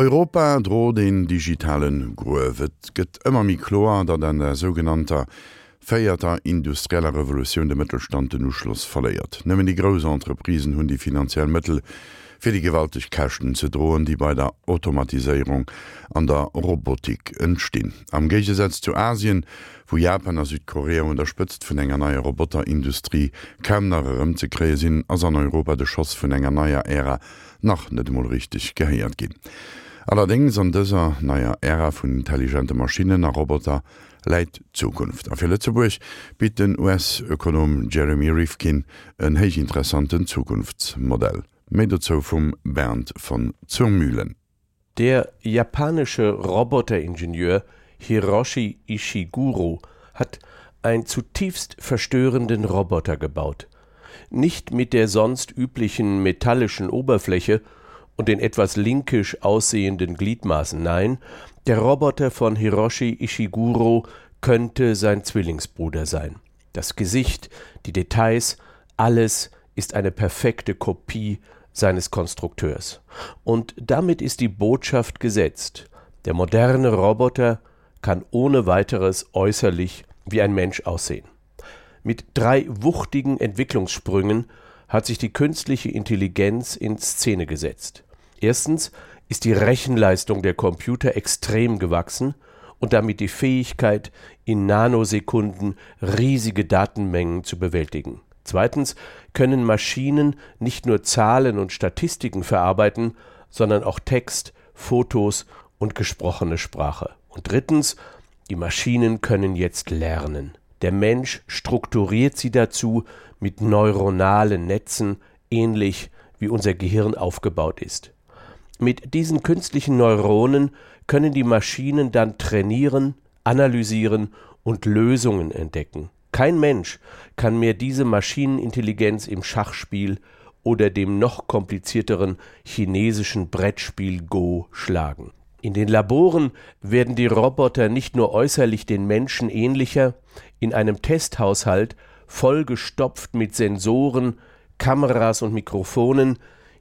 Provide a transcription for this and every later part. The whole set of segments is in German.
Europa droht den digitalen Gruewet gëtt ëmmer mi Kloer, dat an der sogenannter féierter industrieller Revolution de Mëttelstande Uschloss verléiert. Nëmmen die grosse Entreprisen hunn die finanziellen Mëttel fir die gewaltig Kächten ze drohen, die bei der Automatisierung an der Robotik entstehen. Am Gegesetz zu Asien, wo Japan a Südkorea unterstützt vun enger neuer Roboterindustrie kämnerem ze kree sinn ass an Europa de Schoss vun enger neuer Ärer nach net mo richtig geheiert gin. Allerdings an dieser naja Ära vun intelligente Maschinen nach Roboter leit Zukunft. A Lettzeburg bit den US-Ökonom Jeremy Rifkin een heich interessanten Zukunftsmodell. Mezo vum Bernd von Zumühlen. Der japanische Roboteringenieur Hiroshi Ishiguro hat einen zutiefst verstörenden Roboter gebaut. Nicht mit der sonst üblichen metallischen Oberfläche und den etwas linkisch aussehenden Gliedmaßen, nein, der Roboter von Hiroshi Ishiguro könnte sein Zwillingsbruder sein. Das Gesicht, die Details, alles ist eine perfekte Kopie seines Konstrukteurs. Und damit ist die Botschaft gesetzt. Der moderne Roboter kann ohne weiteres äußerlich wie ein Mensch aussehen. Mit drei wuchtigen Entwicklungssprüngen hat sich die künstliche Intelligenz in Szene gesetzt. Erstens ist die Rechenleistung der Computer extrem gewachsen und damit die Fähigkeit, in Nanosekunden riesige Datenmengen zu bewältigen. Zweitens können Maschinen nicht nur Zahlen und Statistiken verarbeiten, sondern auch Text, Fotos und gesprochene Sprache. Und drittens, die Maschinen können jetzt lernen. Der Mensch strukturiert sie dazu mit neuronalen Netzen, ähnlich wie unser Gehirn aufgebaut ist. Mit diesen künstlichen Neuronen können die Maschinen dann trainieren, analysieren und Lösungen entdecken. Kein Mensch kann mehr diese Maschinenintelligenz im Schachspiel oder dem noch komplizierteren chinesischen Brettspiel Go schlagen. In den Laboren werden die Roboter nicht nur äußerlich den Menschen ähnlicher, in einem Testhaushalt vollgestopft mit Sensoren, Kameras und Mikrofonen,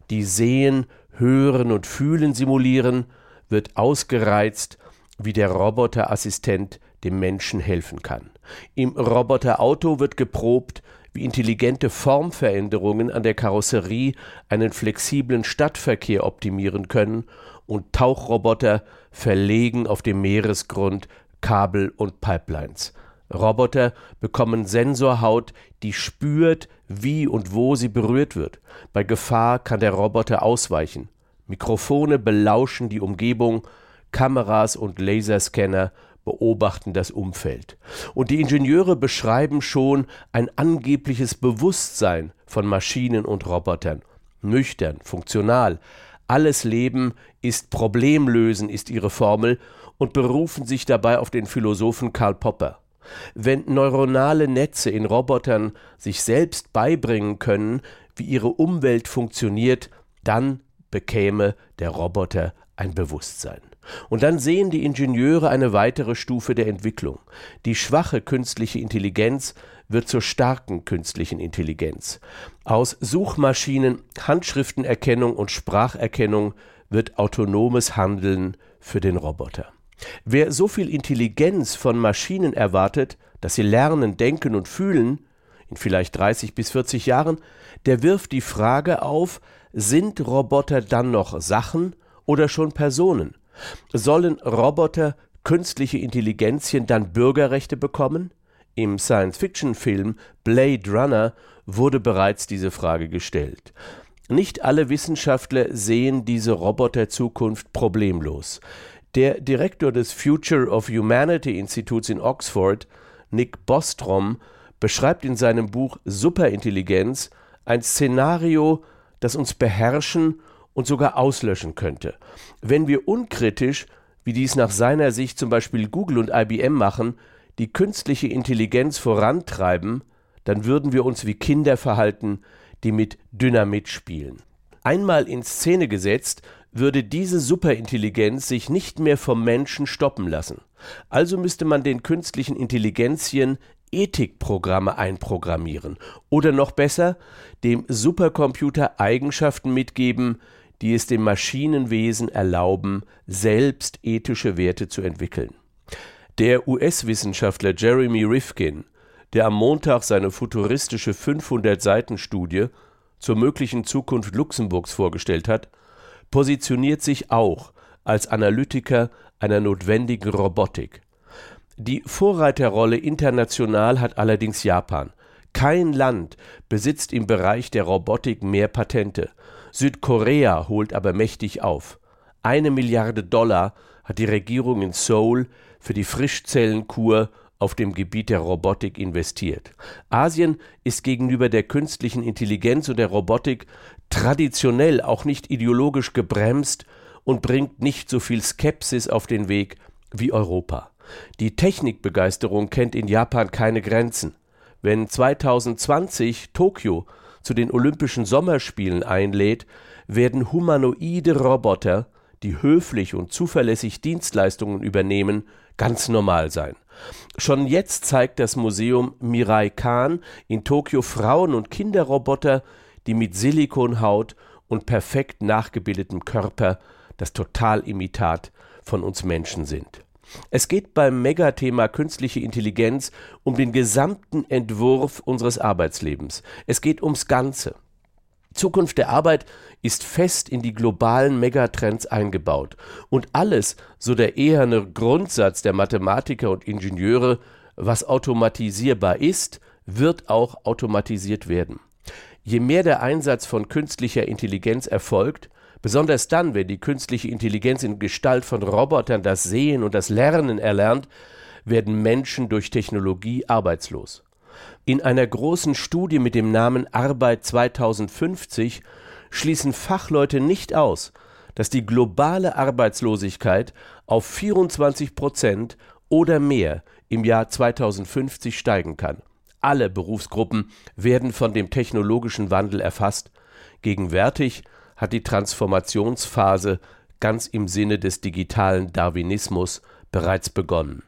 die sehen, hören und fühlen simulieren, wird ausgereizt, wie der Roboterassistent dem Menschen helfen kann. Im Roboterauto wird geprobt, wie intelligente Formveränderungen an der Karosserie einen flexiblen Stadtverkehr optimieren können und Tauchroboter verlegen auf dem Meeresgrund Kabel und Pipelines. Roboter bekommen Sensorhaut, die spürt, wie und wo sie berührt wird. Bei Gefahr kann der Roboter ausweichen. Mikrofone belauschen die Umgebung, Kameras und Laserscanner beobachten das Umfeld. Und die Ingenieure beschreiben schon ein angebliches Bewusstsein von Maschinen und Robotern. Nüchtern, funktional. Alles Leben ist Problemlösen, ist ihre Formel, und berufen sich dabei auf den Philosophen Karl Popper. Wenn neuronale Netze in Robotern sich selbst beibringen können, wie ihre Umwelt funktioniert, dann bekäme der Roboter ein Bewusstsein. Und dann sehen die Ingenieure eine weitere Stufe der Entwicklung. Die schwache künstliche Intelligenz wird zur starken künstlichen Intelligenz. Aus Suchmaschinen, Handschriftenerkennung und Spracherkennung wird autonomes Handeln für den Roboter. Wer so viel Intelligenz von Maschinen erwartet, dass sie lernen, denken und fühlen, in vielleicht 30 bis 40 Jahren, der wirft die Frage auf, sind Roboter dann noch Sachen oder schon Personen? Sollen Roboter künstliche Intelligenzien dann Bürgerrechte bekommen? Im Science-Fiction-Film Blade Runner wurde bereits diese Frage gestellt. Nicht alle Wissenschaftler sehen diese Roboterzukunft problemlos. Der Direktor des Future of Humanity Instituts in Oxford, Nick Bostrom, beschreibt in seinem Buch Superintelligenz ein Szenario, das uns beherrschen und sogar auslöschen könnte. Wenn wir unkritisch, wie dies nach seiner Sicht zum Beispiel Google und IBM machen, die künstliche Intelligenz vorantreiben, dann würden wir uns wie Kinder verhalten, die mit Dynamit spielen. Einmal in Szene gesetzt, würde diese Superintelligenz sich nicht mehr vom Menschen stoppen lassen. Also müsste man den künstlichen Intelligenzien Ethikprogramme einprogrammieren oder noch besser dem Supercomputer Eigenschaften mitgeben, die es dem Maschinenwesen erlauben, selbst ethische Werte zu entwickeln. Der US-Wissenschaftler Jeremy Rifkin, der am Montag seine futuristische 500-Seiten-Studie zur möglichen Zukunft Luxemburgs vorgestellt hat, positioniert sich auch als Analytiker einer notwendigen Robotik. Die Vorreiterrolle international hat allerdings Japan. Kein Land besitzt im Bereich der Robotik mehr Patente. Südkorea holt aber mächtig auf. Eine Milliarde Dollar hat die Regierung in Seoul für die Frischzellenkur auf dem Gebiet der Robotik investiert. Asien ist gegenüber der künstlichen Intelligenz und der Robotik traditionell auch nicht ideologisch gebremst und bringt nicht so viel Skepsis auf den Weg wie Europa. Die Technikbegeisterung kennt in Japan keine Grenzen. Wenn 2020 Tokio zu den Olympischen Sommerspielen einlädt, werden humanoide Roboter, die höflich und zuverlässig Dienstleistungen übernehmen, ganz normal sein. Schon jetzt zeigt das Museum Mirai Khan in Tokio Frauen- und Kinderroboter, die mit Silikonhaut und perfekt nachgebildetem Körper das Totalimitat von uns Menschen sind. Es geht beim Megathema künstliche Intelligenz um den gesamten Entwurf unseres Arbeitslebens. Es geht ums Ganze. Zukunft der Arbeit ist fest in die globalen Megatrends eingebaut. Und alles, so der eherne Grundsatz der Mathematiker und Ingenieure, was automatisierbar ist, wird auch automatisiert werden. Je mehr der Einsatz von künstlicher Intelligenz erfolgt, besonders dann, wenn die künstliche Intelligenz in Gestalt von Robotern das Sehen und das Lernen erlernt, werden Menschen durch Technologie arbeitslos. In einer großen Studie mit dem Namen Arbeit 2050 schließen Fachleute nicht aus, dass die globale Arbeitslosigkeit auf 24 Prozent oder mehr im Jahr 2050 steigen kann. Alle Berufsgruppen werden von dem technologischen Wandel erfasst. Gegenwärtig hat die Transformationsphase ganz im Sinne des digitalen Darwinismus bereits begonnen.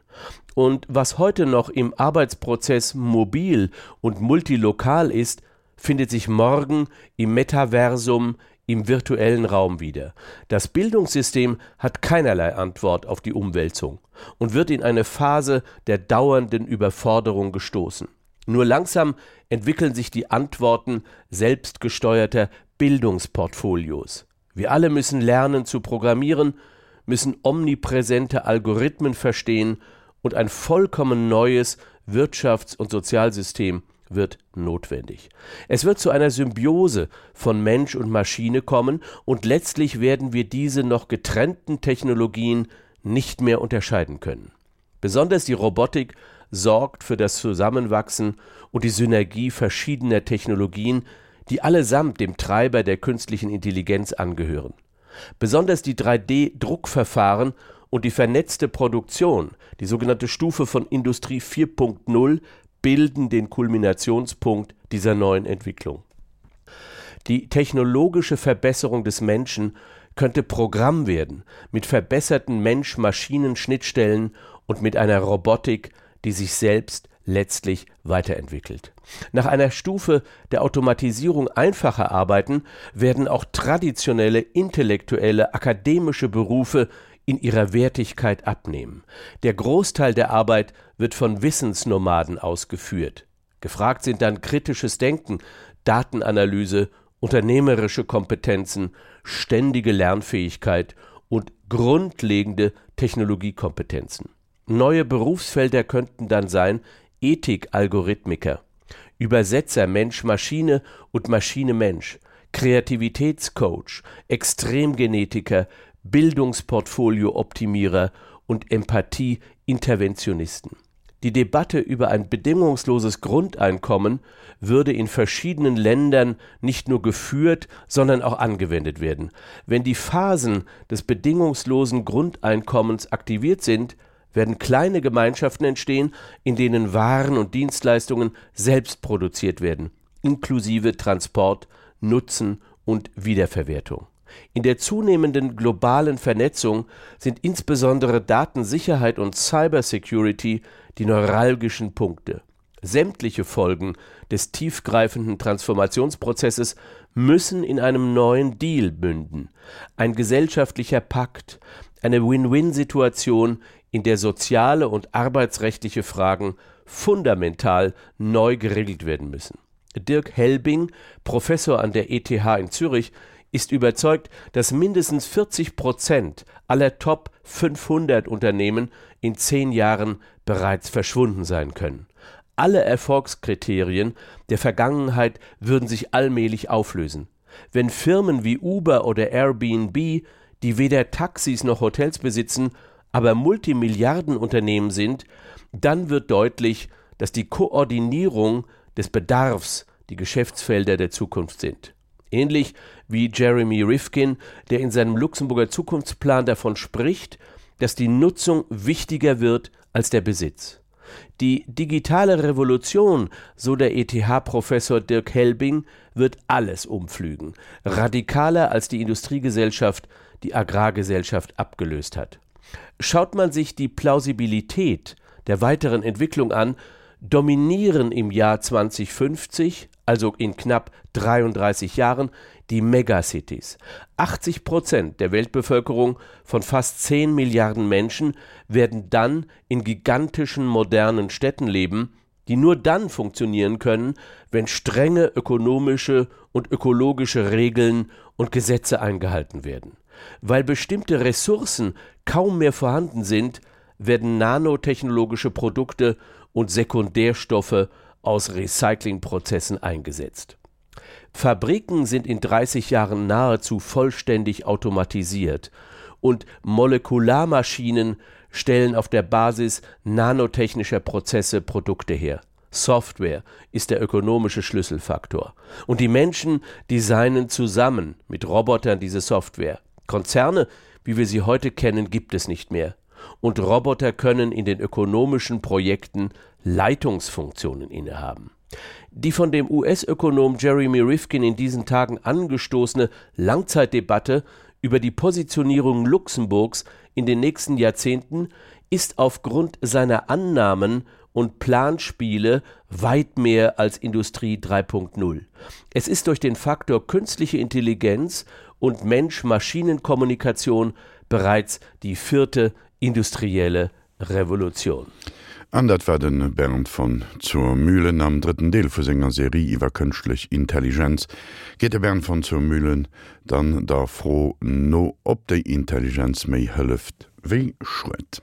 Und was heute noch im Arbeitsprozess mobil und multilokal ist, findet sich morgen im Metaversum im virtuellen Raum wieder. Das Bildungssystem hat keinerlei Antwort auf die Umwälzung und wird in eine Phase der dauernden Überforderung gestoßen. Nur langsam entwickeln sich die Antworten selbstgesteuerter Bildungsportfolios. Wir alle müssen lernen zu programmieren, müssen omnipräsente Algorithmen verstehen und ein vollkommen neues Wirtschafts- und Sozialsystem wird notwendig. Es wird zu einer Symbiose von Mensch und Maschine kommen und letztlich werden wir diese noch getrennten Technologien nicht mehr unterscheiden können. Besonders die Robotik sorgt für das Zusammenwachsen und die Synergie verschiedener Technologien, die allesamt dem Treiber der künstlichen Intelligenz angehören. Besonders die 3D-Druckverfahren und die vernetzte Produktion, die sogenannte Stufe von Industrie 4.0, bilden den Kulminationspunkt dieser neuen Entwicklung. Die technologische Verbesserung des Menschen könnte Programm werden, mit verbesserten Mensch-Maschinen-Schnittstellen und mit einer Robotik, die sich selbst letztlich weiterentwickelt. Nach einer Stufe der Automatisierung einfacher Arbeiten werden auch traditionelle intellektuelle akademische Berufe in ihrer Wertigkeit abnehmen. Der Großteil der Arbeit wird von Wissensnomaden ausgeführt. Gefragt sind dann kritisches Denken, Datenanalyse, unternehmerische Kompetenzen, ständige Lernfähigkeit und grundlegende Technologiekompetenzen. Neue Berufsfelder könnten dann sein Ethikalgorithmiker, Übersetzer Mensch-Maschine und Maschine-Mensch, Kreativitätscoach, Extremgenetiker, Bildungsportfolio-Optimierer und Empathie-Interventionisten. Die Debatte über ein bedingungsloses Grundeinkommen würde in verschiedenen Ländern nicht nur geführt, sondern auch angewendet werden. Wenn die Phasen des bedingungslosen Grundeinkommens aktiviert sind, werden kleine Gemeinschaften entstehen, in denen Waren und Dienstleistungen selbst produziert werden, inklusive Transport, Nutzen und Wiederverwertung. In der zunehmenden globalen Vernetzung sind insbesondere Datensicherheit und Cybersecurity die neuralgischen Punkte. Sämtliche Folgen des tiefgreifenden Transformationsprozesses müssen in einem neuen Deal münden. Ein gesellschaftlicher Pakt, eine Win-Win-Situation, in der soziale und arbeitsrechtliche Fragen fundamental neu geregelt werden müssen. Dirk Helbing, Professor an der ETH in Zürich, ist überzeugt, dass mindestens 40 Prozent aller Top 500 Unternehmen in zehn Jahren bereits verschwunden sein können. Alle Erfolgskriterien der Vergangenheit würden sich allmählich auflösen. Wenn Firmen wie Uber oder Airbnb, die weder Taxis noch Hotels besitzen, aber Multimilliardenunternehmen sind, dann wird deutlich, dass die Koordinierung des Bedarfs die Geschäftsfelder der Zukunft sind. Ähnlich wie Jeremy Rifkin, der in seinem Luxemburger Zukunftsplan davon spricht, dass die Nutzung wichtiger wird als der Besitz. Die digitale Revolution, so der ETH-Professor Dirk Helbing, wird alles umpflügen, radikaler als die Industriegesellschaft die Agrargesellschaft abgelöst hat. Schaut man sich die Plausibilität der weiteren Entwicklung an, dominieren im Jahr 2050, also in knapp 33 Jahren, die Megacities. 80 Prozent der Weltbevölkerung von fast 10 Milliarden Menschen werden dann in gigantischen modernen Städten leben, die nur dann funktionieren können, wenn strenge ökonomische und ökologische Regeln und Gesetze eingehalten werden. Weil bestimmte Ressourcen kaum mehr vorhanden sind, werden nanotechnologische Produkte und Sekundärstoffe aus Recyclingprozessen eingesetzt. Fabriken sind in 30 Jahren nahezu vollständig automatisiert und Molekularmaschinen stellen auf der Basis nanotechnischer Prozesse Produkte her. Software ist der ökonomische Schlüsselfaktor. Und die Menschen designen zusammen mit Robotern diese Software. Konzerne, wie wir sie heute kennen, gibt es nicht mehr. Und Roboter können in den ökonomischen Projekten Leitungsfunktionen innehaben. Die von dem US-Ökonom Jeremy Rifkin in diesen Tagen angestoßene Langzeitdebatte über die Positionierung Luxemburgs in den nächsten Jahrzehnten ist aufgrund seiner Annahmen und Planspiele weit mehr als Industrie 3.0. Es ist durch den Faktor künstliche Intelligenz und Mensch-Maschinen-Kommunikation bereits die vierte industrielle Revolution. Andert werden Bernd von zur Mühlen am dritten Deel vu senger Serie iwwer kënschlech Intelligenz geht der Bern von zur Mühlen dann da froh no op de Intelligenz méi hëlleft wie schritt.